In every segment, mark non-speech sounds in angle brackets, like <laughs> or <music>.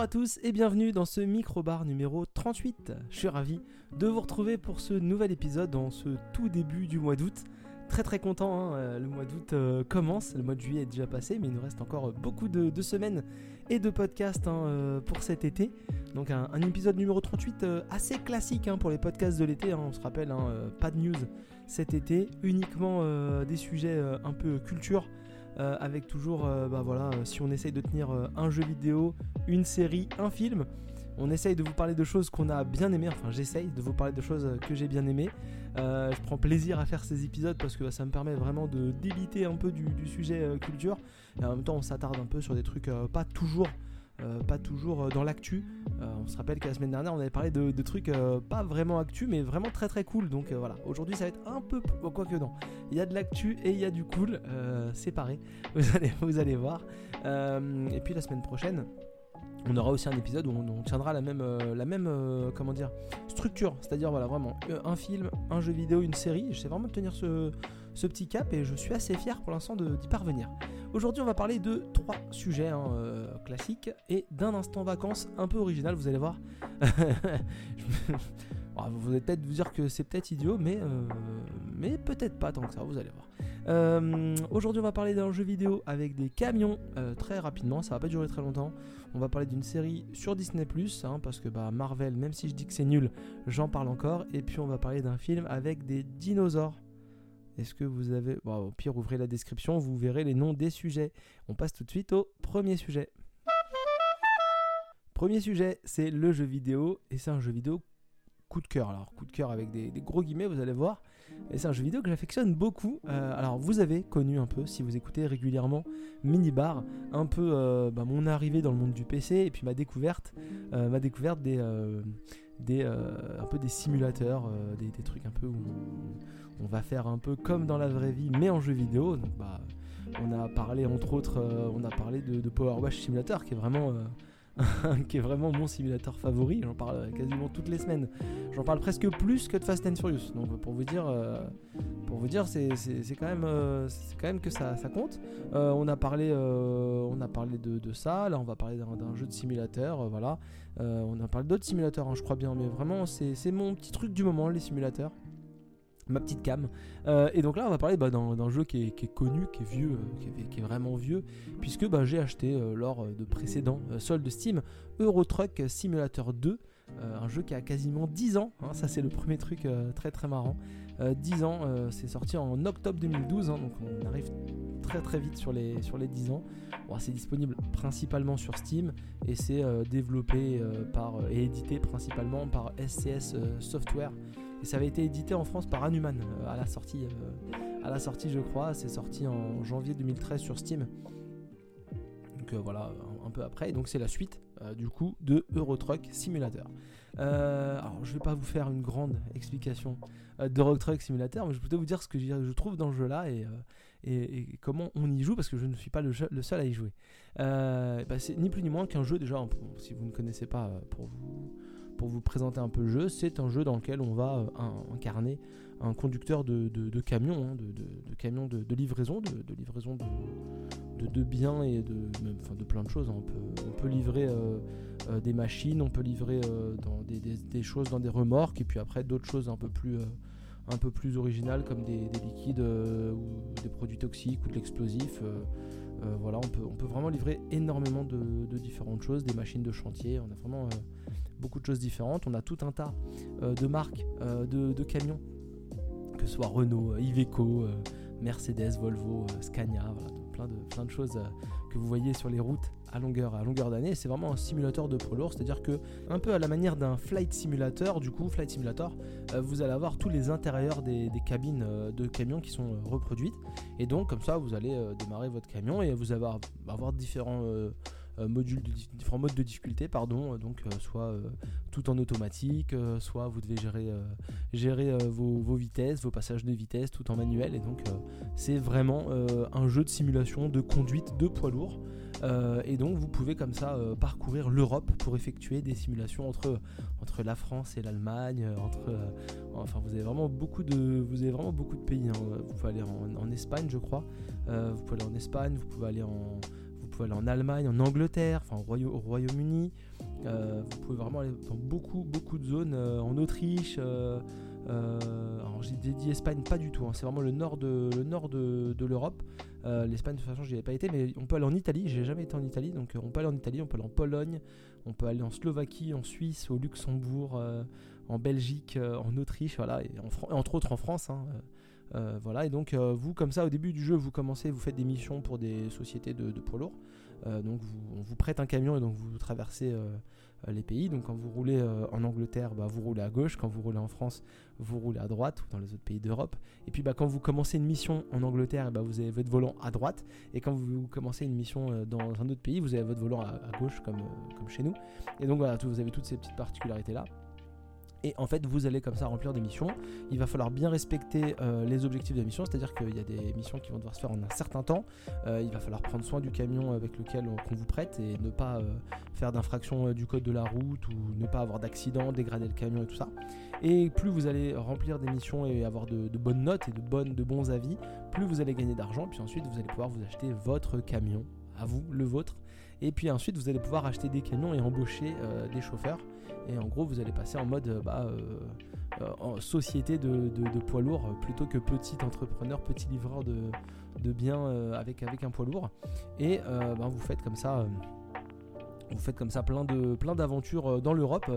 Bonjour à tous et bienvenue dans ce micro-bar numéro 38. Je suis ravi de vous retrouver pour ce nouvel épisode dans ce tout début du mois d'août. Très très content, hein, euh, le mois d'août euh, commence, le mois de juillet est déjà passé, mais il nous reste encore beaucoup de, semaines et de podcasts hein, euh, pour cet été. Donc un, épisode numéro 38 assez classique hein, pour les podcasts de l'été, on se rappelle, pas de news cet été, uniquement des sujets un peu culture. Avec toujours, bah voilà, si on essaye de tenir un jeu vidéo, une série, un film, on essaye de vous parler de choses qu'on a bien aimées, enfin j'essaye de vous parler de choses que j'ai bien aimées. Euh, je prends plaisir à faire ces épisodes parce que ça me permet vraiment de débiter un peu du, sujet euh, culture. Et en même temps on s'attarde un peu sur des trucs euh, pas toujours... pas toujours dans l'actu. on se rappelle que la semaine dernière, on avait parlé de, trucs pas vraiment actu, mais vraiment très très cool. Donc voilà, aujourd'hui ça va être un peu. Quoi que non. Il y a de l'actu et il y a du cool séparé. <laughs> Vous allez, vous allez voir. et puis la semaine prochaine, on aura aussi un épisode où on, tiendra la même, euh, la même euh, comment dire, structure. C'est-à-dire, voilà, vraiment, euh, un film, un jeu vidéo, une série. J'essaie vraiment de tenir ce, petit cap et je suis assez fier pour l'instant d'y parvenir. Aujourd'hui, on va parler de trois sujets hein, classiques et d'un instant vacances un peu original, vous allez voir. <laughs> vous allez peut-être vous dire que c'est peut-être idiot, mais, mais peut-être pas tant que ça, vous allez voir. Euh, aujourd'hui, on va parler d'un jeu vidéo avec des camions euh, très rapidement. Ça va pas durer très longtemps. On va parler d'une série sur Disney hein, parce que bah, Marvel, même si je dis que c'est nul, j'en parle encore. Et puis, on va parler d'un film avec des dinosaures. Est-ce que vous avez. au pire, ouvrez la description, vous verrez les noms des sujets. On passe tout de suite au premier sujet. Premier sujet, c'est le jeu vidéo. Et c'est un jeu vidéo coup de cœur. Alors, coup de cœur avec des, gros guillemets, vous allez voir. Et c'est un jeu vidéo que j'affectionne beaucoup. Euh, alors, vous avez connu un peu, si vous écoutez régulièrement Minibar, un peu euh, bah, mon arrivée dans le monde du PC et puis ma découverte, euh, ma découverte des, un peu des simulateurs, des, trucs un peu où va faire un peu comme dans la vraie vie, mais en jeu vidéo. Bah, on a parlé entre autres, on a parlé de, Power Wash Simulator, qui est vraiment <laughs> qui est vraiment mon simulateur favori. J'en parle quasiment toutes les semaines. J'en parle presque plus que de Fast and Furious. Donc pour vous dire, euh, c'est quand même, euh, c'est que ça, compte. Euh, on a parlé, on a parlé de, ça. Là, on va parler d'un jeu de simulateur. on a parlé d'autres simulateurs, hein, je crois bien. Mais vraiment, c'est mon petit truc du moment, les simulateurs ma petite cam. Euh, et donc là, on va parler bah, d'un jeu qui est, connu, qui est vieux, euh, qui, est, vraiment vieux, puisque bah, j'ai acheté euh, lors de précédents soldes Steam Euro Truck Simulator 2, un jeu qui a quasiment 10 ans. Hein, ça, c'est le premier truc très très marrant. 10 ans, c'est sorti en octobre 2012, hein, donc on arrive très très vite sur les, sur les 10 ans. c'est disponible principalement sur Steam et c'est développé et édité principalement par SCS Software. Et ça avait été édité en France par Anuman euh, à la sortie, euh, à la sortie je crois. C'est sorti en janvier 2013 sur Steam. Donc euh, voilà, un, peu après. donc c'est la suite du coup de Euro Truck Simulator. alors je vais pas vous faire une grande explication d'Euro Truck Simulator, mais je vais vous dire ce que je, trouve dans le jeu là et, et, comment on y joue parce que je ne suis pas le, seul à y jouer. Bah, c'est ni plus ni moins qu'un jeu déjà, si vous ne connaissez pas pour vous pour vous présenter un peu le jeu, c'est un jeu dans lequel on va euh, incarner un conducteur de, camion, hein, de, camion de, livraison, de, livraison de, biens et de, de plein de choses. Hein. On, peut, livrer euh, euh, des machines, on peut livrer des, choses dans des remorques, et puis après d'autres choses un peu plus, un comme des, liquides ou des produits toxiques ou de l'explosif. voilà, on peut, on peut vraiment livrer énormément de, différentes choses, des machines de chantier. On a vraiment beaucoup de choses différentes. On a tout un tas euh, de marques euh, de, camions, que ce soit Renault, euh, Iveco, Mercedes, Volvo, Scania, plein, de, plein de choses que vous voyez sur les routes à longueur, à longueur d'année. C'est vraiment un simulateur de poids lourd, c'est-à-dire que un peu à la manière d'un flight simulator, du coup, flight simulator, vous allez avoir tous les intérieurs des, cabines de camions qui sont reproduites. Et donc, comme ça, vous allez démarrer votre camion et vous allez avoir, avoir différents euh, modules différents modes de difficulté, pardon, euh, donc euh, soit tout en automatique, soit vous devez gérer, gérer vos, vitesses, vos passages de vitesse tout en manuel, et donc c'est vraiment un jeu de simulation de conduite de poids lourd. et donc vous pouvez comme ça parcourir l'Europe pour effectuer des simulations entre, entre la France et l'Allemagne, entre enfin vous avez vraiment beaucoup de vous avez vraiment beaucoup de pays. Hein. Vous pouvez aller en, en, Espagne je crois, vous pouvez aller en Espagne, vous pouvez aller en pouvez aller en Allemagne, en Angleterre, enfin au, Royaume-Uni. vous pouvez vraiment aller dans beaucoup, beaucoup de zones, en Autriche. alors j'ai dit Espagne, pas du tout. Hein. c'est vraiment le nord de, le de, l'Europe. L'Espagne, de toute façon, j'y ai pas été, mais on peut aller en Italie. J'ai jamais été en Italie, donc on peut aller en Italie, on peut aller en Pologne, on peut aller en Slovaquie, en Suisse, au Luxembourg, en Belgique, en Autriche, voilà, et entre autres en France. Hein, euh, voilà, et donc euh, vous, comme ça, au début du jeu, vous commencez, vous faites des missions pour des sociétés de, poids lourds. Euh, donc on vous prête un camion et donc vous traversez les pays. Donc quand vous roulez en Angleterre, bah, vous roulez à gauche. Quand vous roulez en France, vous roulez à droite ou dans les autres pays d'Europe. Et puis bah, quand vous commencez une mission en Angleterre, bah, vous avez votre volant à droite. Et quand vous commencez une mission dans un autre pays, vous avez votre volant à, gauche comme, comme chez nous. Et donc voilà, vous avez toutes ces petites particularités là. Et en fait, vous allez comme ça remplir des missions. Il va falloir bien respecter euh, les objectifs de la mission, c'est-à-dire qu'il y a des missions qui vont devoir se faire en un certain temps. Euh, il va falloir prendre soin du camion avec lequel on, vous prête et ne pas euh, faire d'infraction du code de la route ou ne pas avoir d'accident, dégrader le camion et tout ça. Et plus vous allez remplir des missions et avoir de, bonnes notes et de, de bons avis, plus vous allez gagner d'argent. Puis ensuite, vous allez pouvoir vous acheter votre camion, à vous, le vôtre. Et puis ensuite, vous allez pouvoir acheter des camions et embaucher des chauffeurs. Et en gros, vous allez passer en mode euh, bah, euh, euh, société de, poids lourd plutôt que petit entrepreneur, petit livreur de, biens avec, avec un poids lourd. Et bah, vous faites comme ça vous faites comme ça plein de plein d'aventures dans l'Europe.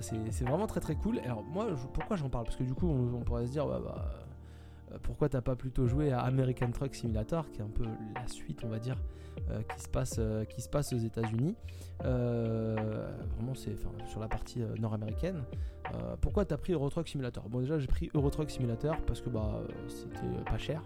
c'est vraiment très très cool. Alors moi, pourquoi j'en parle? Parce que du coup, on, pourrait se dire, bah, pourquoi t'as pas plutôt joué à American Truck Simulator, qui est un peu la suite, on va dire, qui se passe qui se passe aux États-Unis. Euh, vraiment, c'est sur la partie euh, nord-américaine. Euh, pourquoi t'as pris Euro Truck Simulator? Bon, déjà, j'ai pris Euro Truck Simulator parce que bah, c'était pas cher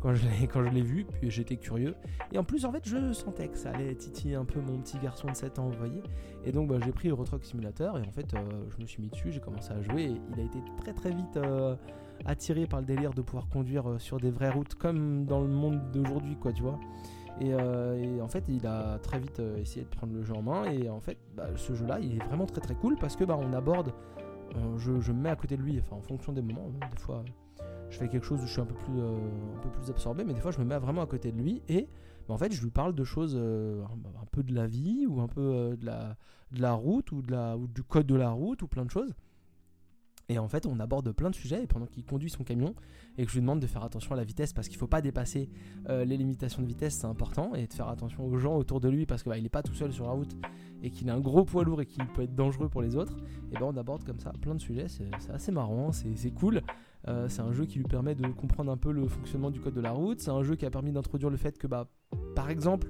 quand je l'ai vu, puis j'étais curieux. Et en plus, en fait, je sentais que ça allait titiller un peu mon petit garçon de 7 ans, vous voyez. Et donc, bah, j'ai pris Euro Truck Simulator et en fait, je me suis mis dessus, j'ai commencé à jouer. Il a été très très vite attiré par le délire de pouvoir conduire sur des vraies routes comme dans le monde d'aujourd'hui, quoi, tu vois. Euh, et, en fait, il a très vite euh, essayé de prendre le jeu en main. Et en fait, bah, ce jeu-là, il est vraiment très très cool parce que bah, on aborde. Euh, je, me mets à côté de lui, enfin en fonction des moments. Des fois, je fais quelque chose où je suis un peu plus, un peu plus absorbé, mais des fois, je me mets vraiment à côté de lui et bah, en fait, je lui parle de choses un, peu de la vie ou un peu de, la, de la route ou, de la, ou du code de la route ou plein de choses. Et en fait, on aborde plein de sujets et pendant qu'il conduit son camion et que je lui demande de faire attention à la vitesse parce qu'il ne faut pas dépasser euh, les limitations de vitesse, c'est important, et de faire attention aux gens autour de lui parce qu'il bah, n'est pas tout seul sur la route et qu'il a un gros poids lourd et qu'il peut être dangereux pour les autres. Et ben on aborde comme ça plein de sujets, c'est assez marrant, c'est cool. Euh, c'est un jeu qui lui permet de comprendre un peu le fonctionnement du code de la route. C'est un jeu qui a permis d'introduire le fait que, bah, par exemple,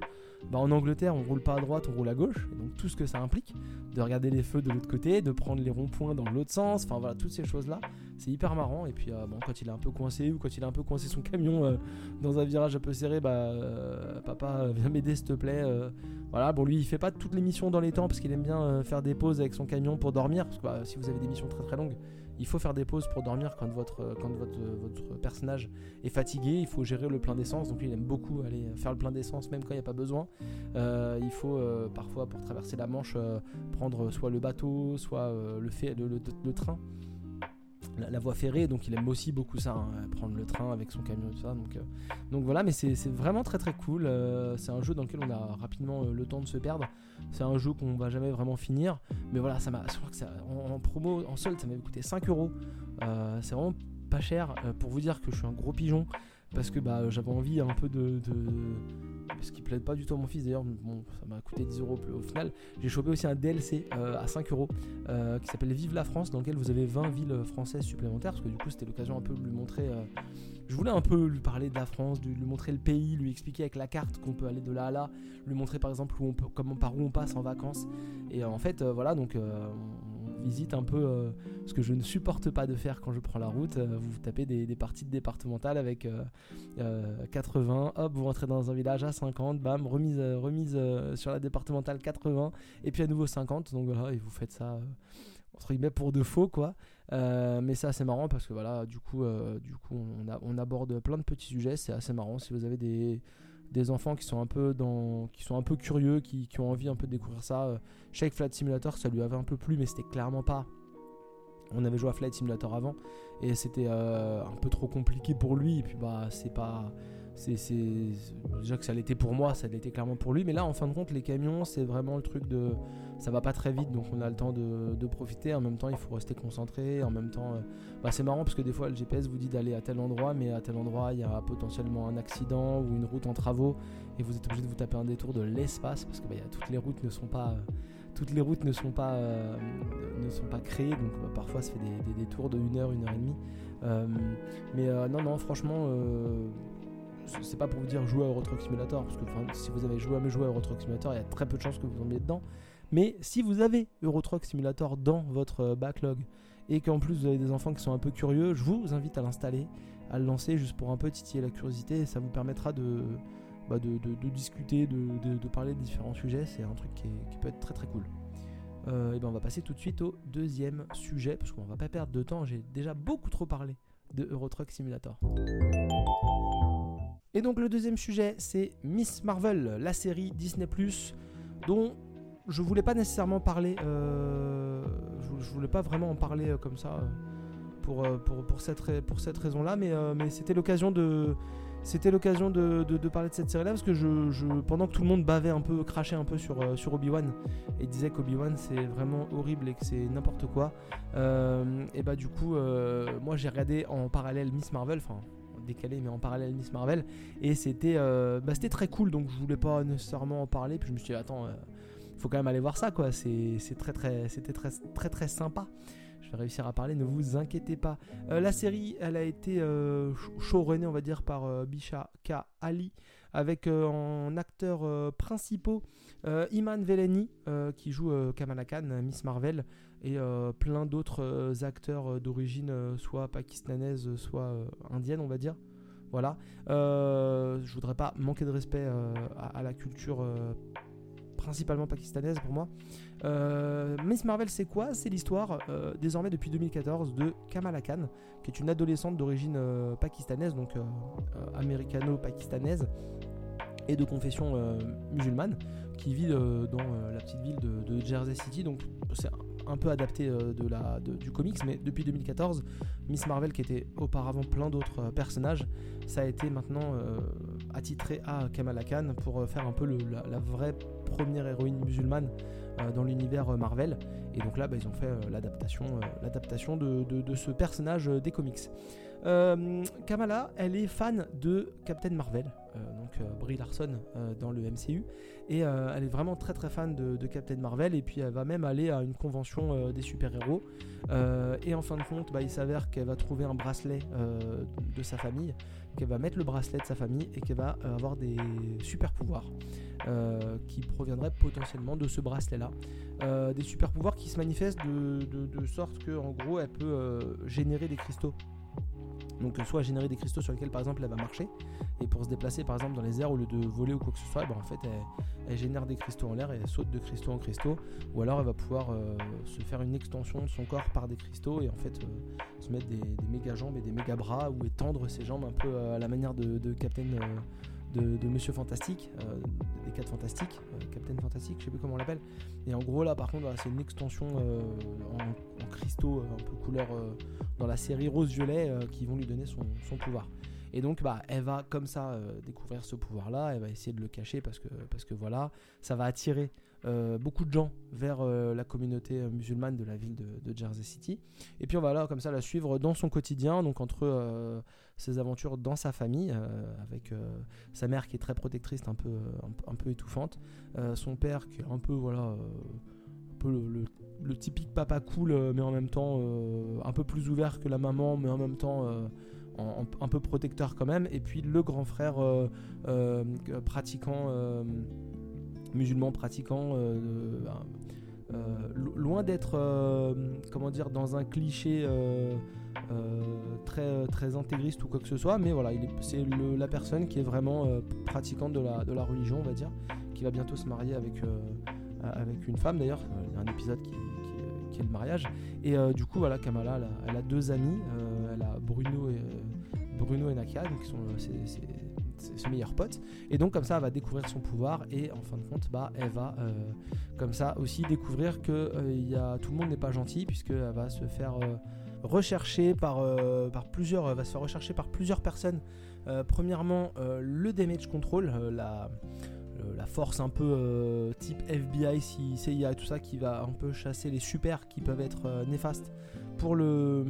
bah, en Angleterre, on roule pas à droite, on roule à gauche. Et donc tout ce que ça implique, de regarder les feux de l'autre côté, de prendre les ronds-points dans l'autre sens, enfin voilà, toutes ces choses-là, c'est hyper marrant. Et puis euh, bon, quand il est un peu coincé ou quand il a un peu coincé son camion euh, dans un virage un peu serré, bah euh, papa viens m'aider s'il te plaît. voilà, bon lui il fait pas toutes les missions dans les temps parce qu'il aime bien faire des pauses avec son camion pour dormir. Parce que bah, si vous avez des missions très très longues, il faut faire des pauses pour dormir quand votre, personnage est fatigué. Il faut gérer le plein d'essence. Donc, il aime beaucoup aller faire le plein d'essence, même quand il n'y a pas besoin. Euh, il faut euh, parfois, pour traverser la Manche, euh, prendre soit le bateau, soit le, train. La, voie ferrée, donc il aime aussi beaucoup ça, hein, prendre le train avec son camion et tout ça. Donc, donc voilà, mais c'est vraiment très très cool. c'est un jeu dans lequel on a rapidement le temps de se perdre. C'est un jeu qu'on va jamais vraiment finir. Mais voilà, ça m'a. En, promo, en solde, ça m'avait coûté 5 euros. Euh, c'est vraiment pas cher euh, pour vous dire que je suis un gros pigeon. Parce que bah, j'avais envie un peu de... Parce qu'il plaît pas du tout à mon fils d'ailleurs. Bon, ça m'a coûté 10 euros au final. J'ai chopé aussi un DLC euh, à 5 euros qui s'appelle Vive la France, dans lequel vous avez 20 villes françaises supplémentaires. Parce que du coup, c'était l'occasion un peu de lui montrer je voulais un peu lui parler de la France, de lui montrer le pays, lui expliquer avec la carte qu'on peut aller de là à là, lui montrer par exemple où on peut, comment, par où on passe en vacances. Et en fait, euh, voilà, donc euh, on visite un peu euh, ce que je ne supporte pas de faire quand je prends la route. vous tapez des, parties de départementales avec 80, hop, vous rentrez dans un village à 50, bam, remise, remise sur la départementale 80, et puis à nouveau 50. Donc voilà, et vous faites ça entre guillemets pour de faux quoi. Euh, mais c'est assez marrant parce que voilà, du coup, euh, du coup on, aborde plein de petits sujets. C'est assez marrant si vous avez des, des, enfants qui sont un peu dans, qui sont un peu curieux, qui, ont envie un peu de découvrir ça. Euh, Shake Flight Simulator, ça lui avait un peu plu, mais c'était clairement pas. On avait joué à Flight Simulator avant et c'était un peu trop compliqué pour lui. Et puis bah c'est pas c'est déjà que ça l'était pour moi, ça l'était clairement pour lui. Mais là, en fin de compte, les camions, c'est vraiment le truc de ça va pas très vite, donc on a le temps de, profiter. En même temps, il faut rester concentré. En même temps, euh, bah, c'est marrant parce que des fois, le GPS vous dit d'aller à tel endroit, mais à tel endroit, il y a potentiellement un accident ou une route en travaux, et vous êtes obligé de vous taper un détour de l'espace parce que bah, toutes les routes ne sont pas euh, pas créées, donc bah, parfois ça fait des, des, détours de 1 heure, 1 heure et demie. Euh, mais non, non, franchement, c'est pas pour vous dire jouer à Euro Truck Simulator, parce que si vous avez joué à jouer à Euro Truck Simulator, il y a très peu de chances que vous tombiez dedans. Mais si vous avez Euro Truck Simulator dans votre euh, backlog et qu'en plus vous avez des enfants qui sont un peu curieux, je vous invite à l'installer, à le lancer juste pour un peu titiller la curiosité. Et ça vous permettra de, bah, discuter, de, parler de différents sujets. C'est un truc qui, peut être très très cool. Euh, et ben on va passer tout de suite au deuxième sujet parce qu'on va pas perdre de temps. J'ai déjà beaucoup trop parlé de Euro Truck Simulator. Et donc le deuxième sujet, c'est Miss Marvel, la série Disney ⁇ dont je voulais pas nécessairement parler, euh, je, voulais pas vraiment en parler euh, comme ça euh, pour, pour, pour, cette, pour cette raison-là, mais, mais c'était l'occasion de... C'était l'occasion de, de, parler de cette série-là parce que je, pendant que tout le monde bavait un peu, crachait un peu sur, sur Obi-Wan et disait qu'Obi-Wan c'est vraiment horrible et que c'est n'importe quoi, et bah du coup, moi j'ai regardé en parallèle Miss Marvel, enfin décalé mais en parallèle Miss Marvel et c'était euh, bah, c'était très cool donc je voulais pas nécessairement en parler puis je me suis dit attends euh, faut quand même aller voir ça quoi c'est très très c'était très très très sympa je vais réussir à parler ne vous inquiétez pas euh, la série elle a été showrunnée on va dire par Bisha K Ali avec en acteurs principaux Iman Veleni qui joue Kamala Khan Miss Marvel et euh, plein d'autres euh, acteurs euh, d'origine soit pakistanaise, soit indienne, on va dire. Voilà. je voudrais pas manquer de respect à, la culture principalement pakistanaise pour moi. Miss Marvel, c'est quoi? C'est l'histoire, désormais depuis 2014, de Kamala Khan, qui est une adolescente d'origine pakistanaise, donc américano-pakistanaise, et de confession musulmane, qui vit dans la petite ville de, de Jersey City. Donc c'est un peu adapté euh, de la, du comics, mais depuis 2014, Miss Marvel, qui était auparavant plein d'autres euh, personnages, ça a été maintenant euh, attitré à Kamala Khan pour faire un peu la, vraie première héroïne musulmane dans l'univers Marvel. Et donc là, bah, ils ont fait l'adaptation, l'adaptation de, ce personnage des comics. Kamala, elle est fan de Captain Marvel, donc Brie Larson dans le MCU. Et euh, elle est vraiment très très fan de, Captain Marvel. Et puis elle va même aller à une convention euh, des super-héros. Euh, et en fin de compte, bah, il s'avère qu'elle va trouver un bracelet de sa famille, qu'elle va mettre le bracelet de sa famille et qu'elle va avoir des super-pouvoirs. qui proviendraient potentiellement de ce bracelet-là. des super-pouvoirs qui se manifestent de, de sorte que, en gros, elle peut générer des cristaux donc soit générer des cristaux sur lesquels par exemple elle va marcher et pour se déplacer par exemple dans les airs au lieu de voler ou quoi que ce soit, ben, en fait elle, génère des cristaux en l'air et elle saute de cristaux en cristaux. Ou alors elle va pouvoir euh, se faire une extension de son corps par des cristaux et en fait euh, se mettre des, méga jambes et des méga bras ou étendre ses jambes un peu euh, à la manière de, Captain de, Monsieur Fantastique, des 4 Fantastiques, Captain Fantastique, je sais plus comment on l'appelle. Et en gros là par contre c'est une extension en, en, cristaux un peu couleur dans la série rose-violet euh, qui vont lui donner son, pouvoir. Et donc, bah, elle va comme ça euh, découvrir ce pouvoir-là, elle va essayer de le cacher parce que, parce que voilà, ça va attirer euh, beaucoup de gens vers la communauté musulmane de la ville de, Jersey City. Et puis on va là comme ça la suivre dans son quotidien, donc entre ses aventures dans sa famille, avec sa mère qui est très protectrice, un peu, un, un peu étouffante, son père qui est un peu voilà peu le, typique papa cool, euh, mais en même temps euh, un peu plus ouvert que la maman, mais en même temps euh, un peu protecteur quand même. Et puis le grand frère pratiquant, musulman pratiquant, loin d'être, comment dire, dans un cliché. très, très intégriste ou quoi que ce soit, mais voilà, c'est la personne qui est vraiment pratiquante de la, de la religion, on va dire, qui va bientôt se marier avec, euh, avec une femme d'ailleurs. Il y a un épisode qui, est le mariage. Et euh, du coup, voilà, Kamala, elle a, deux amis. Euh, elle a Bruno et, Bruno et Nakia, qui sont meilleurs potes. Et donc, comme ça, elle va découvrir son pouvoir. Et en fin de compte, bah, elle va, comme ça, aussi découvrir que y a, tout le monde n'est pas gentil, puisqu'elle va se faire recherché par, par plusieurs, va se faire rechercher par plusieurs personnes. premièrement, le damage control, la, la force un peu type FBI, CIA tout ça, qui va un peu chasser les super qui peuvent être néfastes pour le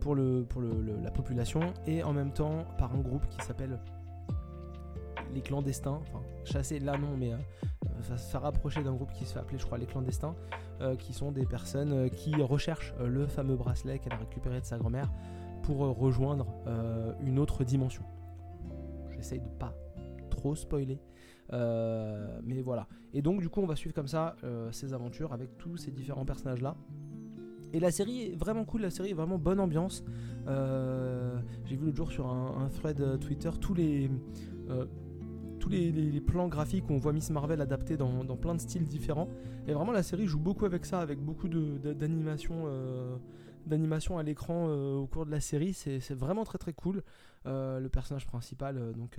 pour, le, pour le, la population et en même temps par un groupe qui s'appelle les clandestins, enfin chasser là non mais ça se rapprocher d'un groupe qui se fait appeler je crois les clandestins euh, qui sont des personnes euh, qui recherchent euh, le fameux bracelet qu'elle a récupéré de sa grand-mère pour rejoindre une autre dimension. J'essaye de pas trop spoiler. mais voilà. Et donc du coup on va suivre comme ça ces aventures avec tous ces différents personnages là. Et la série est vraiment cool, la série est vraiment bonne ambiance. J'ai vu l'autre jour sur un, thread Twitter tous les tous les, plans graphiques où on voit Miss Marvel adaptés dans, plein de styles différents. Et vraiment, la série joue beaucoup avec ça, avec beaucoup d'animation euh, d'animation à l'écran euh, au cours de la série. C'est vraiment très très cool. Euh, le personnage principal, donc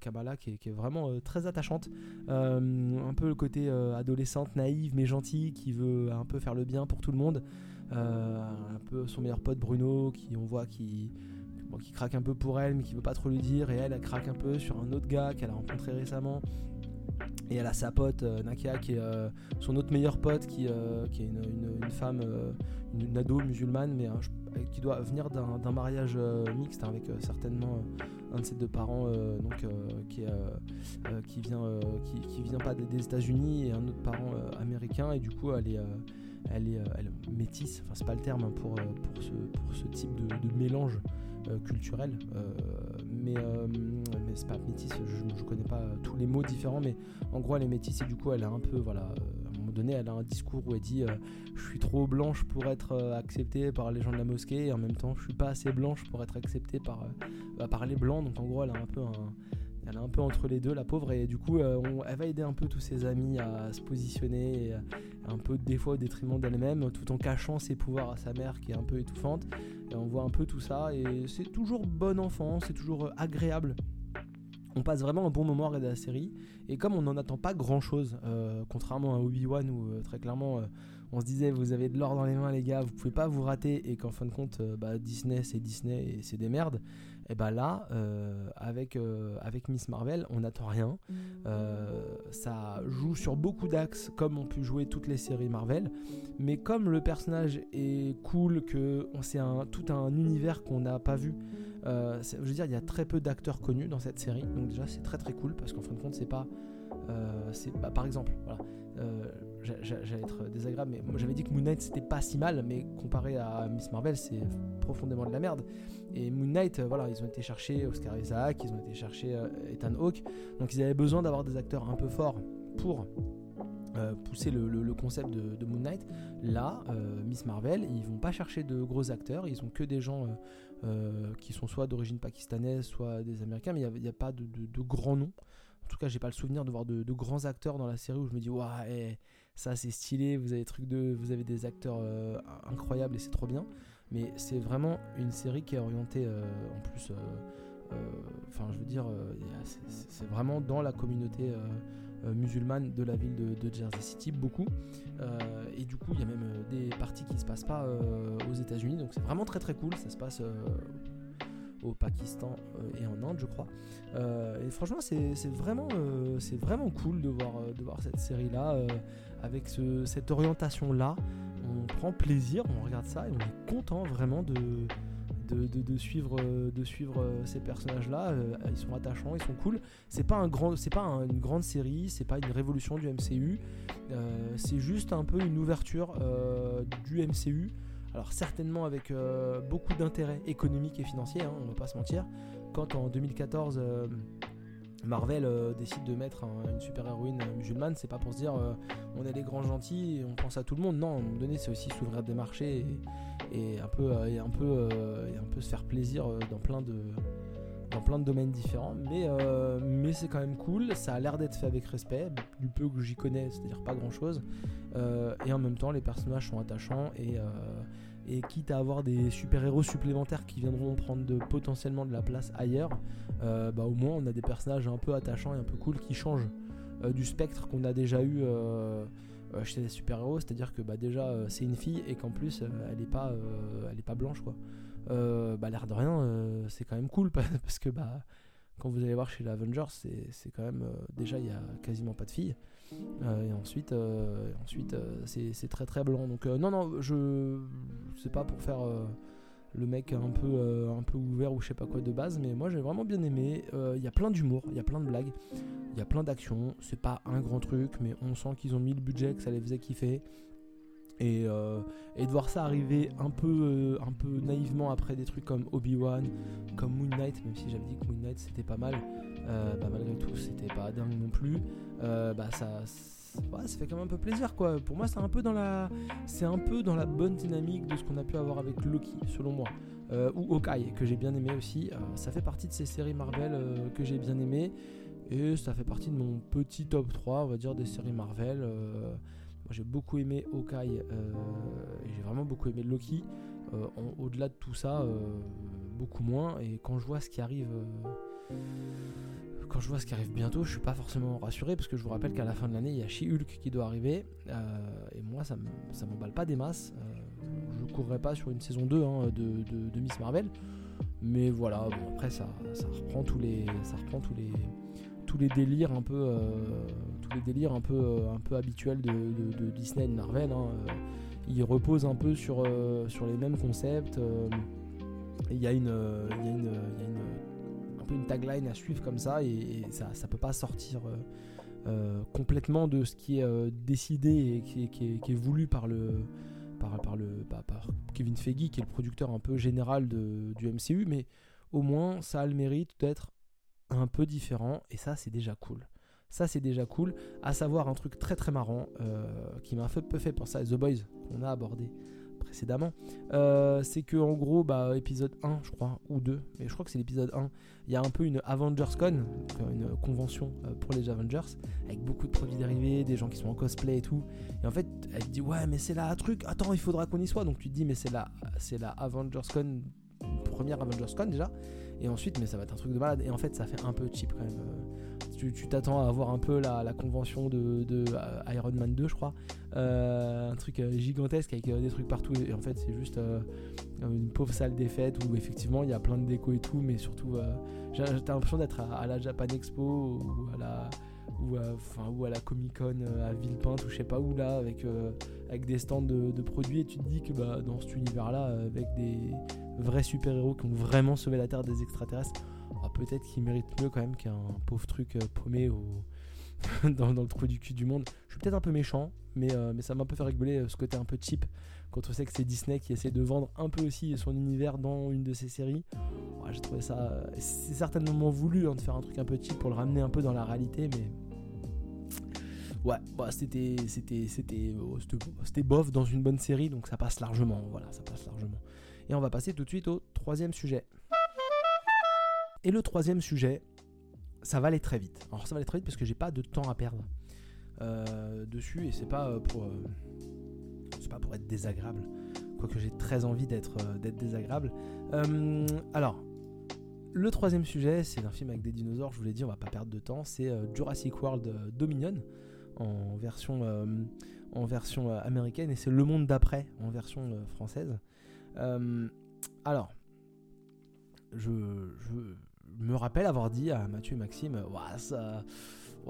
Kamala, qui est, vraiment très attachante. un peu le côté adolescente, naïve mais gentille, qui veut un peu faire le bien pour tout le monde. un peu son meilleur pote Bruno, qui on voit qui qui craque un peu pour elle, mais qui veut pas trop lui dire. Et elle, elle craque un peu sur un autre gars qu'elle a rencontré récemment. Et elle a sa pote euh, Nakia, qui est euh, son autre meilleur pote, qui, euh, qui est une, femme, une, ado musulmane, mais qui doit venir d'un mariage mixte avec certainement un de ses deux parents, donc qui, qui vient, qui, vient pas des, États-Unis et un autre parent américain. Et du coup, elle est elle est, métisse, enfin c'est pas le terme hein, pour, pour, ce, pour, ce, type de mélange euh, culturel. Euh, mais, euh, mais c'est pas métisse, je, je, connais pas tous les mots différents, mais en gros elle est métisse et du coup elle a un peu, voilà, à un moment donné elle a un discours où elle dit je suis trop blanche pour être acceptée par les gens de la mosquée et en même temps je suis pas assez blanche pour être acceptée par, par les blancs, donc en gros elle a un peu elle est un peu entre les deux, la pauvre, et du coup, elle va aider un peu tous ses amis à se positionner, un peu des fois au détriment d'elle-même, tout en cachant ses pouvoirs à sa mère qui est un peu étouffante. On voit un peu tout ça, et c'est toujours bon enfant, c'est toujours euh, agréable. On passe vraiment un bon moment à regarder la série, et comme on n'en attend pas grand-chose, euh, contrairement à Obi-Wan où très clairement on se disait vous avez de l'or dans les mains les gars, vous pouvez pas vous rater, et qu'en fin de compte, bah, Disney c'est Disney et c'est des merdes et ben là, euh, avec, euh, avec Miss Marvel, on n'attend rien. Euh, ça joue sur beaucoup d'axes, comme on peut jouer toutes les séries Marvel. Mais comme le personnage est cool, que c'est un, tout un univers qu'on n'a pas vu. je veux dire, il y a très peu d'acteurs connus dans cette série. Donc déjà, c'est très très cool parce qu'en fin de compte, c'est pas, bah, par exemple, voilà j'allais être désagréable, mais moi j'avais dit que Moon Knight c'était pas si mal, mais comparé à Miss Marvel, c'est profondément de la merde. Et Moon Knight, euh, voilà, ils ont été chercher Oscar Isaac, ils ont été chercher euh, Ethan Hawke, donc ils avaient besoin d'avoir des acteurs un peu forts pour euh, pousser le, concept de, Moon Knight. Là, Miss Marvel, ils vont pas chercher de gros acteurs, ils ont que des gens qui sont soit d'origine pakistanaise, soit des Américains, mais il n'y a, pas de, grands noms. En tout cas, j'ai pas le souvenir de voir de, grands acteurs dans la série où je me dis, ouais, eh, ça c'est stylé, vous avez, truc de, vous avez des acteurs incroyables et c'est trop bien mais c'est vraiment une série qui est orientée euh, en plus. Euh, euh, enfin, je veux dire, c'est vraiment dans la communauté musulmane de la ville de, Jersey City, beaucoup. et du coup, il y a même des parties qui se passent pas aux États-Unis, donc c'est vraiment très très cool. Ça se passe au Pakistan et en Inde, je crois. et franchement, c'est vraiment, c'est vraiment cool de voir, de voir cette série-là avec cette orientation-là on prend plaisir, on regarde ça et on est content vraiment de, suivre, de suivre euh, ces personnages-là. Euh, ils sont attachants, ils sont cool. C'est pas, un grand, c'est pas une grande série, c'est pas une révolution du MCU. Euh, c'est juste un peu une ouverture du MCU. Alors certainement avec beaucoup d'intérêt économique et financier, hein, on va pas se mentir. Quand en 2014 Marvel euh, décide de mettre une super héroïne musulmane, c'est pas pour se dire euh, on est les grands gentils on pense à tout le monde. Non, à un moment donné, c'est aussi s'ouvrir des marchés euh, et un peu se faire plaisir dans plein de, dans plein de domaines différents. Mais, mais c'est quand même cool. Ça a l'air d'être fait avec respect, du peu que j'y connais, c'est-à-dire pas grand chose. et en même temps, les personnages sont attachants et et quitte à avoir des super-héros supplémentaires qui viendront prendre de, potentiellement de la place ailleurs, euh, bah au moins on a des personnages un peu attachants et un peu cool qui changent euh, du spectre qu'on a déjà eu euh, chez les super-héros, c'est-à-dire que bah, déjà c'est une fille et qu'en plus elle est pas elle est pas blanche quoi. Bah l'air de rien, c'est quand même cool <laughs> parce que bah quand vous allez voir chez les Avengers, c'est quand même déjà il y a quasiment pas de filles. et ensuite, ensuite c'est très très blanc. Donc non non, je c'est pas pour faire le mec un peu, euh, un peu ouvert ou je sais pas quoi de base, mais moi j'ai vraiment bien aimé. Euh, il y a plein d'humour, il y a plein de blagues, il y a plein d'actions. C'est pas un grand truc, mais on sent qu'ils ont mis le budget, que ça les faisait kiffer. Et, euh, et de voir ça arriver un peu, un peu naïvement après des trucs comme Obi-Wan, comme Moon Knight, même si j'avais dit que Moon Knight c'était pas mal, bah, malgré tout c'était pas dingue non plus, bah ça fait quand même un peu plaisir quoi. Pour moi, c'est un peu dans la, c'est un peu dans la bonne dynamique de ce qu'on a pu avoir avec Loki, selon moi, euh, ou Hawkeye que j'ai bien aimé aussi. Euh, ça fait partie de ces séries Marvel euh, que j'ai bien aimé et ça fait partie de mon petit top 3, on va dire, des séries Marvel. J'ai beaucoup aimé Hawkeye et j'ai vraiment beaucoup aimé Loki. Au-delà de tout ça, beaucoup moins. Et quand je vois ce qui arrive quand je vois ce qui arrive bientôt, je suis pas forcément rassuré parce que je vous rappelle qu'à la fin de l'année, il y a She-Hulk qui doit arriver. Euh, et moi, ça m'emballe pas des masses. Euh, je courrais pas sur une saison 2 hein, de, Miss Marvel. Mais voilà, bon, après, ça, ça, reprend tous les, ça reprend tous les, tous les délires un peu, euh, tous les un peu, un peu habituels de, Disney et de Marvel. Hein. Ils reposent un peu sur, sur les mêmes concepts. Il y, a une, y, a une une tagline à suivre comme ça et, ça, ça peut pas sortir euh, euh, complètement de ce qui est euh, décidé et qui est, voulu par le par, par le par Kevin Feige qui est le producteur un peu général de, du MCU mais au moins ça a le mérite d'être un peu différent et ça c'est déjà cool ça c'est déjà cool à savoir un truc très très marrant qui m'a un peu fait penser à The Boys qu'on a abordé précédemment, euh, c'est que en gros, bah, épisode 1, je crois, ou 2, mais je crois que c'est l'épisode 1, il y a un peu une Avengers Con, une convention euh, pour les Avengers, avec beaucoup de produits dérivés, des gens qui sont en cosplay et tout. Et en fait, elle dit ouais, mais c'est là un truc, attends, il faudra qu'on y soit. Donc tu te dis, mais c'est la, c'est la Avengers Con, première Avengers Con déjà. Et ensuite, mais ça va être un truc de malade. Et en fait, ça fait un peu cheap quand même. Euh, tu t'attends à avoir un peu la, convention de, euh, Iron Man 2, je crois. Euh, un truc gigantesque avec des trucs partout. Et en fait, c'est juste une pauvre salle des fêtes où effectivement il y a plein de déco et tout. Mais surtout, j'ai l'impression d'être à, la Japan Expo ou à la. Ou à, la Comic Con à Villepinte ou je sais pas où là avec, avec des stands de, produits et tu te dis que bah, dans cet univers là avec des, vrais super-héros qui ont vraiment sauvé la Terre des extraterrestres, ah, peut-être qu'ils méritent mieux quand même qu'un pauvre truc euh, paumé <laughs> dans, le trou du cul du monde. Je suis peut-être un peu méchant, mais, euh, mais ça m'a un peu fait rigoler euh, ce côté un peu cheap quand on sait que c'est Disney qui essaie de vendre un peu aussi son univers dans une de ses séries. J'ai trouvé ça. C'est certainement voulu hein, de faire un truc un peu cheap pour le ramener un peu dans la réalité, mais. Ouais, bah, c'était c'était c'était c'était bof dans une bonne série, donc ça passe largement. Voilà, ça passe largement. Et on va passer tout de suite au troisième sujet. Et le troisième sujet, ça va aller très vite. Alors ça va aller très vite parce que j'ai pas de temps à perdre euh, dessus et c'est pas euh, pour euh, c'est pas pour être désagréable. Quoique j'ai très envie d'être d'être désagréable. alors le troisième sujet, c'est un film avec des dinosaures. Je vous l'ai dit, on va pas perdre de temps. C'est Jurassic World Dominion en version en version américaine et c'est Le Monde d'après en version française. Euh, alors, je, me rappelle avoir dit à Mathieu et Maxime, ça,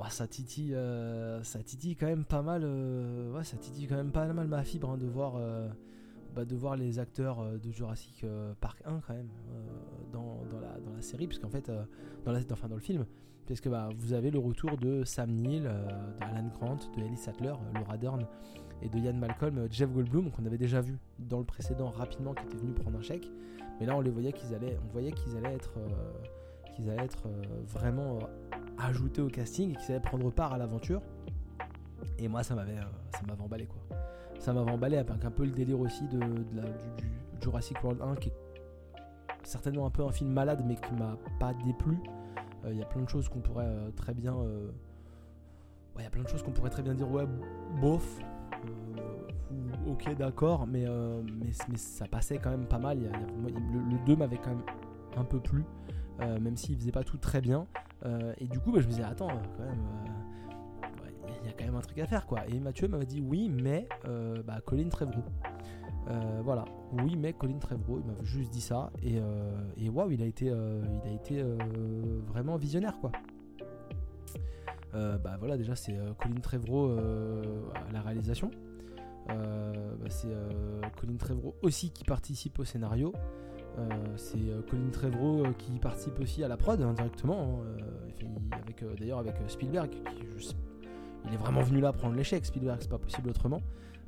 ça titille, euh, ça titille quand même pas mal, euh, ouais, ça titille quand même pas mal ma fibre hein, de voir, bah, de voir les acteurs de Jurassic Park 1 quand même dans, la, dans la série, puisqu'en fait, dans, la, enfin, dans le film, puisque bah, vous avez le retour de Sam Neill, de Alan Grant, de Ellie Sattler, Laura Dern et de Ian Malcolm, euh, Jeff Goldblum, qu'on avait déjà vu dans le précédent rapidement, qui était venu prendre un chèque. Mais là, on les voyait qu'ils allaient, on voyait qu'ils allaient être, euh, qu'ils allaient être euh, vraiment ajoutés au casting et qu'ils allaient prendre part à l'aventure. Et moi, ça m'avait, ça m'avait emballé quoi. Ça m'avait emballé avec un peu le délire aussi de, du, Jurassic World 1, qui est certainement un peu un film malade, mais qui m'a pas déplu. Il y a plein de choses qu'on pourrait très bien. Il y a plein de choses qu'on pourrait très bien dire ouais bof euh, ok d'accord, mais, euh, mais, mais, ça passait quand même pas mal. le, 2 m'avait quand même un peu plu, euh, même s'il faisait pas tout très bien. et du coup, bah, je me disais, attends, quand même, il y a quand même un truc à faire quoi. Et Mathieu m'avait dit oui, mais bah, Colin Trevorrow. Voilà, oui, mais Colin Trevorrow, il m'avait juste dit ça. Et, et waouh, il a été, été vraiment visionnaire quoi. bah voilà, déjà c'est Colin Trevorrow à la réalisation. Bah, c'est Colin Trevorrow aussi qui participe au scénario. Euh, c'est euh, Colin Trevorrow euh, qui participe aussi à la prod indirectement, hein, avec d'ailleurs avec Spielberg. Qui, il est vraiment venu là prendre l'échec. Spielberg, c'est pas possible autrement.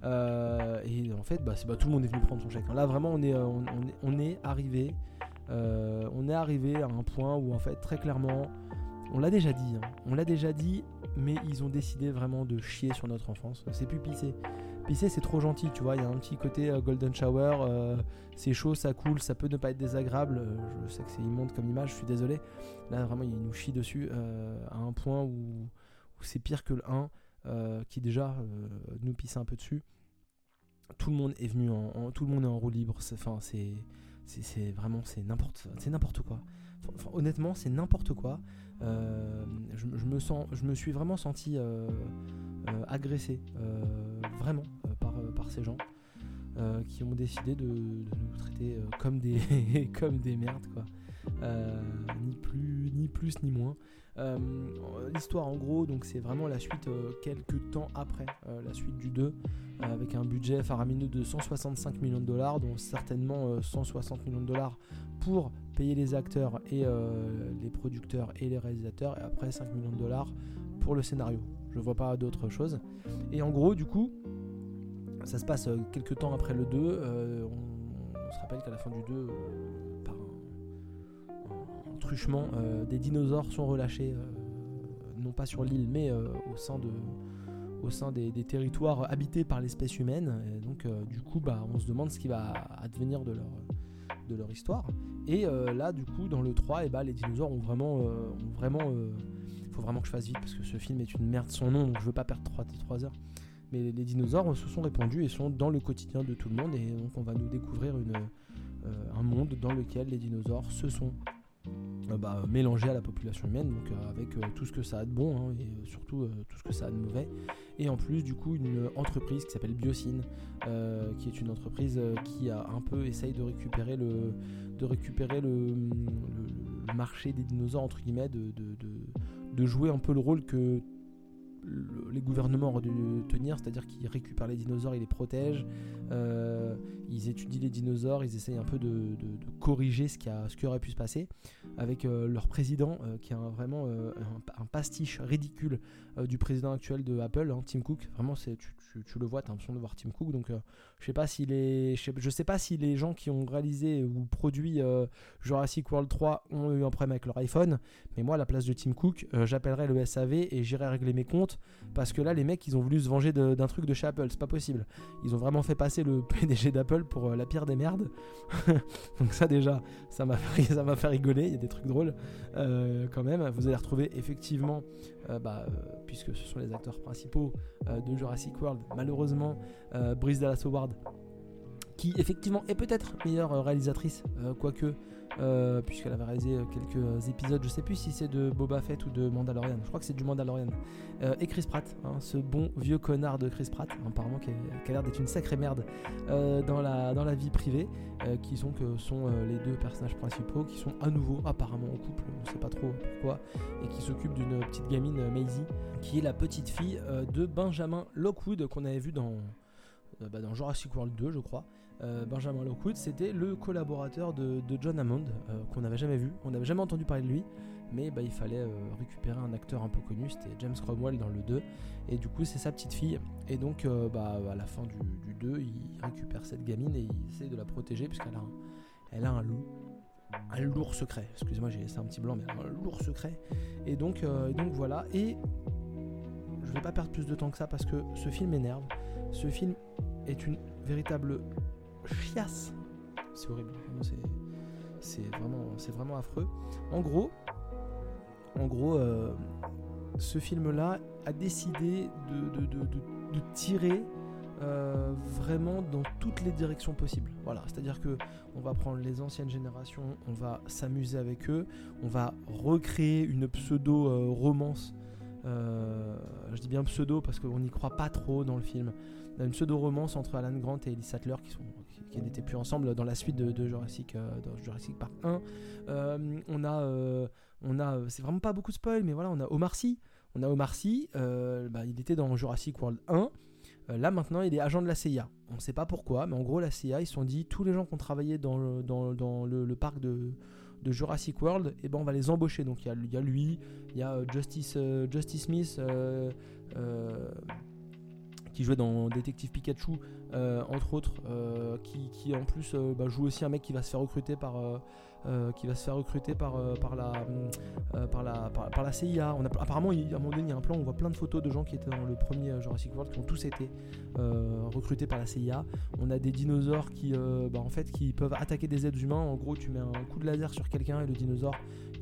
et en fait, bah, tout le monde est venu prendre son chèque. Là, vraiment, on est, est arrivé, on est arrivé à un point où en fait, très clairement, on l'a déjà dit, hein. on l'a déjà dit, mais ils ont décidé vraiment de chier sur notre enfance. C'est plus pissé. Pisser, c'est trop gentil, tu vois. Il y a un petit côté euh, golden shower. Euh, c'est chaud, ça coule, ça peut ne pas être désagréable. Euh, je sais que c'est immonde comme image, je suis désolé. Là, vraiment, il nous chie dessus à un point où, c'est pire que le 1, qui déjà nous pisse un peu dessus. Tout le monde est venu en, tout le monde est en roue libre. Enfin, c'est c'est vraiment c'est n'importe c'est n'importe quoi. honnêtement, c'est n'importe quoi. je, me sens, je me suis vraiment senti agressé vraiment euh, par, euh, par ces gens euh, qui ont décidé de, nous traiter comme, des <laughs> comme des merdes, quoi. ni, plus, ni plus ni moins. L'histoire en gros, donc c'est vraiment la suite quelques temps après la suite du 2, avec un budget faramineux de 165 millions de dollars, dont certainement 160 millions de dollars pour payer les acteurs et les producteurs et les réalisateurs, et après 5 millions de dollars pour le scénario. Je vois pas d'autre chose. Et en gros, du coup, ça se passe euh, quelques temps après le 2. Euh, on, se rappelle qu'à la fin du 2, euh, par truchement, des dinosaures sont relâchés, non pas sur l'île, mais au sein de au sein des, territoires habités par l'espèce humaine. Donc, du coup, bah, on se demande ce qui va advenir de leur, histoire. Et là, du coup, dans le 3, et bah, les dinosaures ont vraiment. ont vraiment il faut vraiment que je fasse vite parce que ce film est une merde son nom, donc je veux pas perdre 3, 3 heures mais les dinosaures se sont répandus et sont dans le quotidien de tout le monde et donc on va nous découvrir euh, un monde dans lequel les dinosaures se sont euh, bah, mélangés à la population humaine, donc euh, avec tout ce que ça a de bon hein, et surtout tout ce que ça a de mauvais. Et en plus, du coup, une entreprise qui s'appelle Biocine, qui est une entreprise qui a un peu essayé de récupérer le, de récupérer le, marché des dinosaures, entre guillemets, de jouer un peu le rôle que les gouvernements auraient dû tenir, c'est-à-dire qu'ils récupèrent les dinosaures, ils les protègent, euh, ils étudient les dinosaures, ils essayent un peu de, corriger ce qui, a, ce qui aurait pu se passer, avec euh, leur président euh, qui a vraiment un, pastiche ridicule du président actuel de Apple, hein, Tim Cook. Vraiment, c'est, tu, tu, le vois, tu as l'impression de voir Tim Cook. Donc, je sais pas si les, je sais, pas si les gens qui ont réalisé ou produit Jurassic World 3 ont eu un problème avec leur iPhone, mais moi, à la place de Tim Cook, j'appellerai le SAV et j'irai régler mes comptes parce que là, les mecs, ils ont voulu se venger d'un truc de chez Apple. C'est pas possible. Ils ont vraiment fait passer le <laughs> PDG d'Apple pour euh, la pire des merdes. <laughs> Donc ça déjà, <laughs> ça m'a fait, rigoler. Il y a des trucs drôles euh, quand même. Vous allez retrouver effectivement, euh, bah, puisque ce sont les acteurs principaux de Jurassic World, malheureusement, Brice Dallas Howard, qui effectivement est peut-être meilleure réalisatrice, quoique euh, puisqu'elle avait réalisé euh, quelques épisodes, je sais plus si c'est de Boba Fett ou de Mandalorian, je crois que c'est du Mandalorian. Euh, et Chris Pratt, hein, ce bon vieux connard de Chris Pratt, apparemment qui, a l'air d'être une sacrée merde dans, la, dans la vie privée, qui sont, que sont les deux personnages principaux, qui sont à nouveau apparemment en couple, on ne sait pas trop pourquoi, et qui s'occupent d'une petite gamine, Maisie, qui est la petite fille de Benjamin Lockwood qu'on avait vu dans, bah, dans Jurassic World 2, je crois. Euh, Benjamin Lockwood, c'était le collaborateur de, John Hammond, euh, qu'on n'avait jamais vu, on n'avait jamais entendu parler de lui, mais bah, il fallait euh, récupérer un acteur un peu connu, c'était James Cromwell dans le 2, et du coup c'est sa petite fille, et donc bah, à la fin du, 2, il récupère cette gamine et il essaie de la protéger, puisqu'elle a, un, loup, un lourd secret, excusez-moi j'ai laissé un petit blanc, mais un lourd secret, et donc, donc voilà, et je vais pas perdre plus de temps que ça parce que ce film m'énerve, ce film est une véritable chiasse. C'est horrible. C'est vraiment, affreux. En gros, en gros, euh, ce film-là a décidé de, tirer euh, vraiment dans toutes les directions possibles. Voilà, c'est-à-dire que on va prendre les anciennes générations, on va s'amuser avec eux, on va recréer une pseudo romance je dis bien pseudo parce qu'on n'y croit pas trop dans le film. Une pseudo-romance entre Alan Grant et Ellie Sattler qui, sont, qui, n'étaient plus ensemble dans la suite de, Jurassic, dans Jurassic Park 1. on a, on a c'est vraiment pas beaucoup de spoil, mais voilà, on a Omar Sy. On a Omar Sy, bah, il était dans Jurassic World 1. Euh, là maintenant, il est agent de la CIA. On ne sait pas pourquoi, mais en gros, la CIA, ils se sont dit tous les gens qui ont travaillé dans le, dans, le, parc de, Jurassic World, eh ben, on va les embaucher. Donc il y, a, lui, il y a euh, Justice, euh, Justice Smith qui jouait dans Détective Pikachu, entre autres, qui, en plus bah, joue aussi un mec qui va se faire recruter par, euh, qui va se faire recruter par, euh, par, la, euh, par, la, par, la CIA. On a, apparemment, à un moment donné, il y a un plan, on voit plein de photos de gens qui étaient dans le premier Jurassic World, qui ont tous été recrutés par la CIA. On a des dinosaures qui, bah, en fait, qui peuvent attaquer des êtres humains. En gros, tu mets un coup de laser sur quelqu'un et le dinosaure,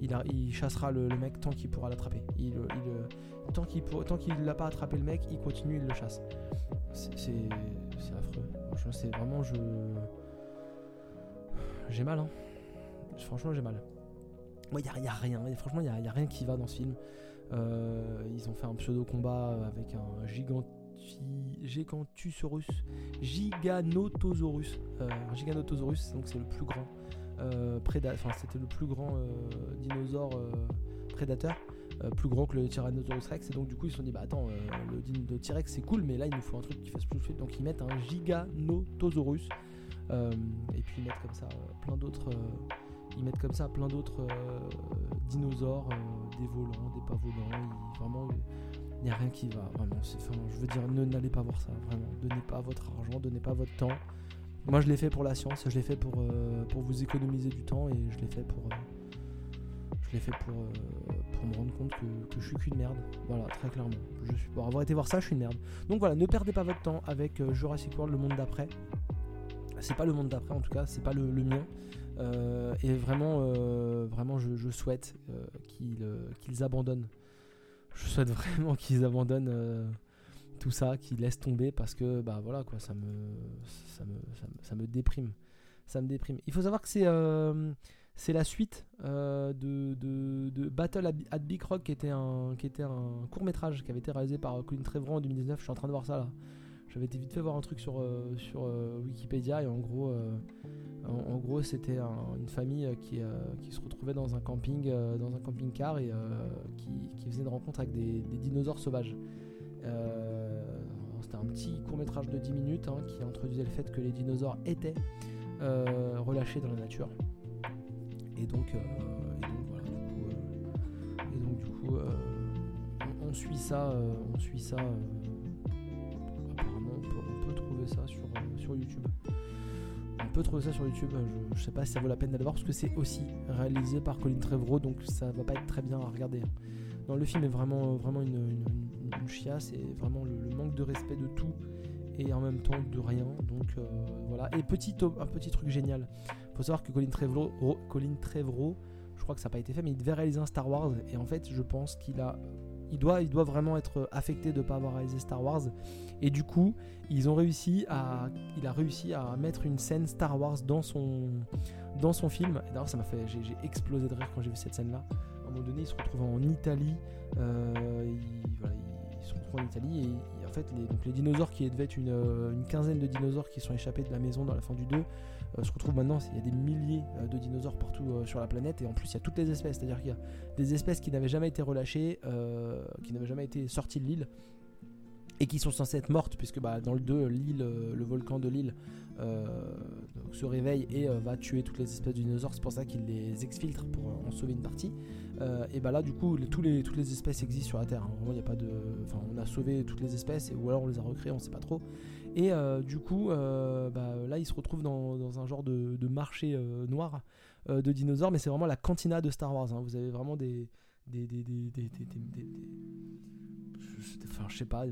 il, chassera le, mec tant qu'il pourra l'attraper. Il, il, tant qu'il qu'il l'a pas attrapé le mec, il continue, il le chasse. C'est affreux. C'est vraiment je j'ai mal hein franchement, j'ai mal. Il n'y a, rien. Franchement, il rien qui va dans ce film. Euh, ils ont fait un pseudo-combat avec un giganti, Gigantusaurus, Giganotosaurus. Euh, Giganotosaurus, donc c'est le plus grand euh, Enfin, c'était le plus grand euh, dinosaure prédateur. plus grand que le Tyrannosaurus Rex et donc du coup ils se sont dit bah attends le, T-Rex c'est cool mais là il nous faut un truc qui fasse plus de donc ils mettent un Giganotosaurus et puis ils mettent comme ça plein d'autres euh, dinosaures, euh, des volants, des pas volants. vraiment, il n'y a rien qui va. Vraiment, je veux dire, ne n'allez pas voir ça. Vraiment, donnez pas votre argent, donnez pas votre temps. Moi, je l'ai fait pour la science, je l'ai fait pour, euh, pour vous économiser du temps et je l'ai fait pour. je l'ai fait pour, pour me rendre compte que, que je suis qu'une merde. Voilà, très clairement. Je suis, pour avoir été voir ça, je suis une merde. Donc voilà, ne perdez pas votre temps avec Jurassic World, le monde d'après. C'est pas le monde d'après en tout cas, c'est pas le mien. Euh, et vraiment, euh, vraiment je, souhaite euh, qu'ils abandonnent. Je souhaite <laughs> vraiment qu'ils abandonnent tout ça, qu'ils laissent tomber parce que bah voilà quoi, ça me, ça me, ça me, déprime. Ça me déprime. Il faut savoir que c'est c'est la suite de, de, Battle at Big Rock qui était un, qui était un court métrage qui avait été réalisé par Colin Trevorrow en 2019. Je suis en train de voir ça là. J'avais été vite fait voir un truc sur, sur Wikipédia et en gros en, gros, c'était une famille euh, qui, euh, qui, se retrouvait dans un camping, euh, dans un camping-car et qui, faisait une rencontre avec des, dinosaures sauvages. C'était un petit court métrage de 10 minutes hein, qui introduisait le fait que les dinosaures étaient relâchés dans la nature. Et donc, donc du coup, on, suit ça, on suit ça. apparemment, on peut, trouver ça sur, YouTube peut trouver ça sur YouTube. Je, sais pas si ça vaut la peine d'aller voir parce que c'est aussi réalisé par Colin Trevorrow, donc ça va pas être très bien à regarder. Dans le film est vraiment, vraiment une, chiasse et vraiment le, manque de respect de tout et en même temps de rien. Donc euh, voilà. Et petit, un petit truc génial. Faut savoir que Colin Trevorrow, Colin Trevorrow, je crois que ça n'a pas été fait, mais il devait réaliser un Star Wars et en fait, je pense qu'il a il doit, il doit vraiment être affecté de ne pas avoir réalisé Star Wars. Et du coup, ils ont réussi à, il a réussi à mettre une scène Star Wars dans son, dans son film. D'ailleurs, ça m'a fait, j'ai, explosé de rire quand j'ai vu cette scène-là. À un moment donné, il se retrouve en Italie. Euh, se retrouve en Italie et, en fait, les, dinosaures qui devaient être une, une, quinzaine de dinosaures qui sont échappés de la maison dans la fin du 2 euh, se retrouvent maintenant, il y a des milliers euh, de dinosaures partout euh, sur la planète et en plus il y a toutes les espèces, c'est-à-dire qu'il y a des espèces qui n'avaient jamais été relâchées, qui n'avaient jamais été sorties de l'île et qui sont censées être mortes puisque bah, dans le 2 l'île le volcan de l'île se réveille et va tuer toutes les espèces de dinosaures c'est pour ça qu'il les exfiltre pour en sauver une partie et bah là du coup toutes les espèces existent sur la terre hein. y a pas de enfin on a sauvé toutes les espèces et, ou alors on les a recréées on sait pas trop et euh, du coup, euh, bah, là, il se retrouve dans, un genre de, marché euh, noir de dinosaures, mais c'est vraiment la cantina de Star Wars. Hein. Vous avez vraiment des, enfin je sais pas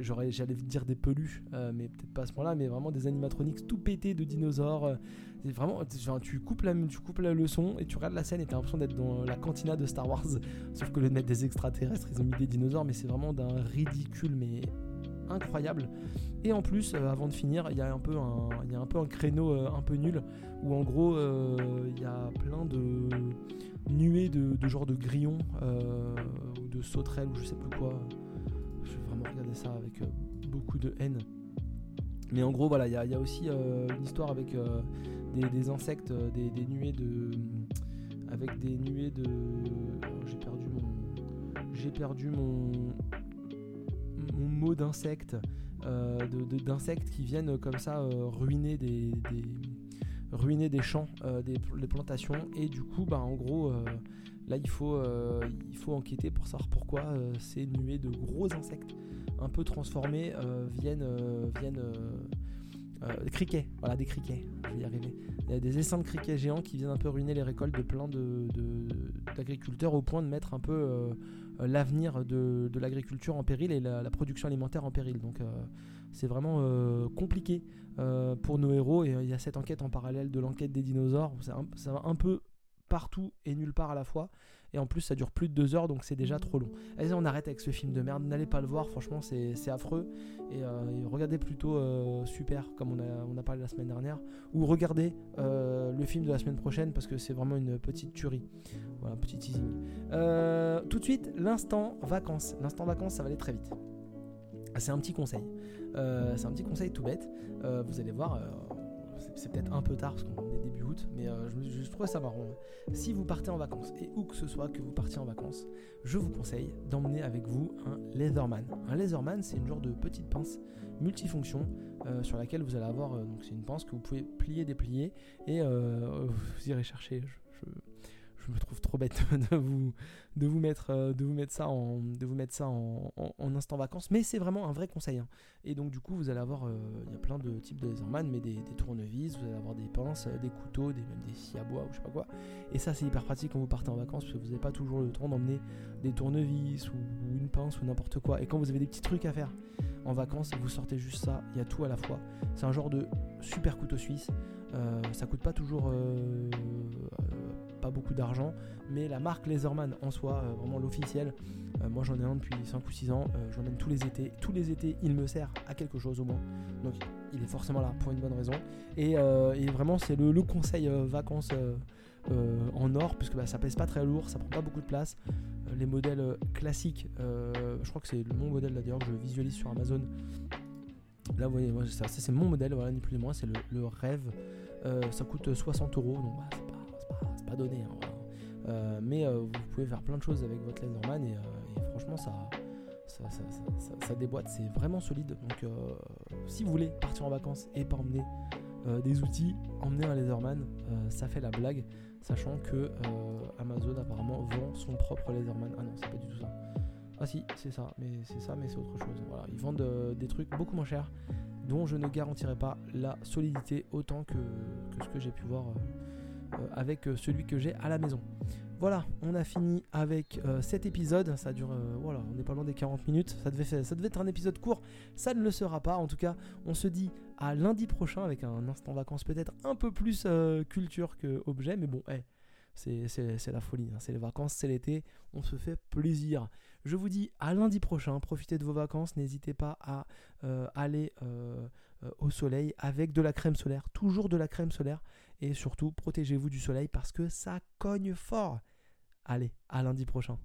j'aurais j'allais dire des peluches mais peut-être pas à ce point là mais vraiment des animatroniques tout pétés de dinosaures c'est vraiment tu coupes la tu coupes la leçon et tu regardes la scène et t'as l'impression d'être dans la cantina de Star Wars sauf que le net des extraterrestres ils ont mis des dinosaures mais c'est vraiment d'un ridicule mais incroyable. Et en plus, euh, avant de finir, il y a un peu un, il un, peu un créneau euh, un peu nul où en gros euh, il y a plein de nuée de, de genre de grillons ou de sauterelles ou je sais plus quoi. Regarder ça avec beaucoup de haine. Mais en gros, voilà, il y, a aussi une histoire avec des, insectes, des, nuées de. avec des nuées de. j'ai perdu mon. J'ai perdu mon. mon mot d'insectes. d'insectes qui viennent comme ça ruiner des, ruiner des champs, euh, des, plantations. Et du coup, bah, en gros, euh, là, il faut, euh, il faut enquêter pour savoir pourquoi ces nuées de gros insectes un peu transformés viennent, viennent des criquets, voilà des criquets, je vais y arriver. Il y a des essaims de criquets géants qui viennent un peu ruiner les récoltes de plein d'agriculteurs de, au point de mettre un peu l'avenir de, l'agriculture en péril et la, production alimentaire en péril. Donc c'est vraiment compliqué euh, pour nos héros. Et euh, il y a cette enquête en parallèle de l'enquête des dinosaures. Ça, va un peu partout et nulle part à la fois. Et en plus, ça dure plus de deux heures, donc c'est déjà trop long. Allez, on arrête avec ce film de merde. N'allez pas le voir, franchement, c'est affreux. Et, euh, regardez plutôt Super, comme on a, parlé la semaine dernière. Ou regardez le film de la semaine prochaine, parce que c'est vraiment une petite tuerie. Voilà, petit teasing. tout de suite, l'instant vacances. L'instant vacances, ça va aller très vite. C'est un petit conseil. Euh, c'est un petit conseil tout bête. Euh, vous allez voir, euh, c'est peut-être un peu tard parce qu'on est début août, mais je, je, trouve ça marrant. Si vous partez en vacances, et où que ce soit que vous partiez en vacances, je vous conseille d'emmener avec vous un Leatherman. Un Leatherman, c'est une genre de petite pince multifonction sur laquelle vous allez avoir. donc c'est une pince que vous pouvez plier, déplier, et vous irez chercher. Me trouve trop bête <laughs> de vous, de vous, mettre, euh, de vous mettre ça en, de vous mettre ça en, instant vacances. Mais c'est vraiment un vrai conseil. Hein. Et donc, du coup, vous allez avoir, euh, il y a plein de types de laserman, mais des, tournevis, vous allez avoir des pinces, euh, des couteaux, des, même des scies à bois ou je sais pas quoi. Et ça, c'est hyper pratique quand vous partez en vacances parce que vous n'avez pas toujours le temps d'emmener des tournevis ou, une pince ou n'importe quoi. Et quand vous avez des petits trucs à faire en vacances, vous sortez juste ça, il y a tout à la fois. C'est un genre de super couteau suisse. ça coûte pas toujours beaucoup d'argent, mais la marque Laserman en soi, euh, vraiment l'officiel, euh, moi j'en ai un depuis 5 ou 6 ans, euh, j'en aime tous les étés. Tous les étés, il me sert à quelque chose au moins. Donc il est forcément là pour une bonne raison. Et, vraiment, c'est le, conseil vacances en or, puisque bah, ça pèse pas très lourd, ça prend pas beaucoup de place. les modèles classiques, je crois que c'est mon modèle d'ailleurs que je visualise sur Amazon. Là, vous voyez, ça, c'est mon modèle, voilà, ni plus ni moins, c'est le, rêve. ça coûte 60 euros, donc bah, pas donné. Hein, euh, mais euh, vous pouvez faire plein de choses avec votre Leatherman et, euh, et franchement ça ça, ça, déboîte, c'est vraiment solide. Donc si vous voulez partir en vacances et pas emmener des outils, emmener un Leatherman, ça fait la blague, sachant que Amazon apparemment vend son propre Leatherman. Ah non, c'est pas du tout ça. Ah si, c'est ça, mais c'est ça, mais c'est autre chose. Voilà, ils vendent des trucs beaucoup moins chers, dont je ne garantirai pas la solidité autant que, ce que j'ai pu voir avec euh, celui que j'ai à la maison. Voilà, on a fini avec euh, cet épisode. Ça dure, voilà, on n'est pas loin des 40 minutes. Ça devait, ça devait être un épisode court. Ça ne le sera pas. En tout cas, on se dit à lundi prochain avec un instant vacances peut-être un peu plus culture que objet. Mais bon, c'est la folie. Hein. C'est les vacances, c'est l'été. On se fait plaisir. Je vous dis à lundi prochain. Profitez de vos vacances. N'hésitez pas à aller au soleil avec de la crème solaire. Toujours de la crème solaire. Et surtout, protégez-vous du soleil parce que ça cogne fort. Allez, à lundi prochain.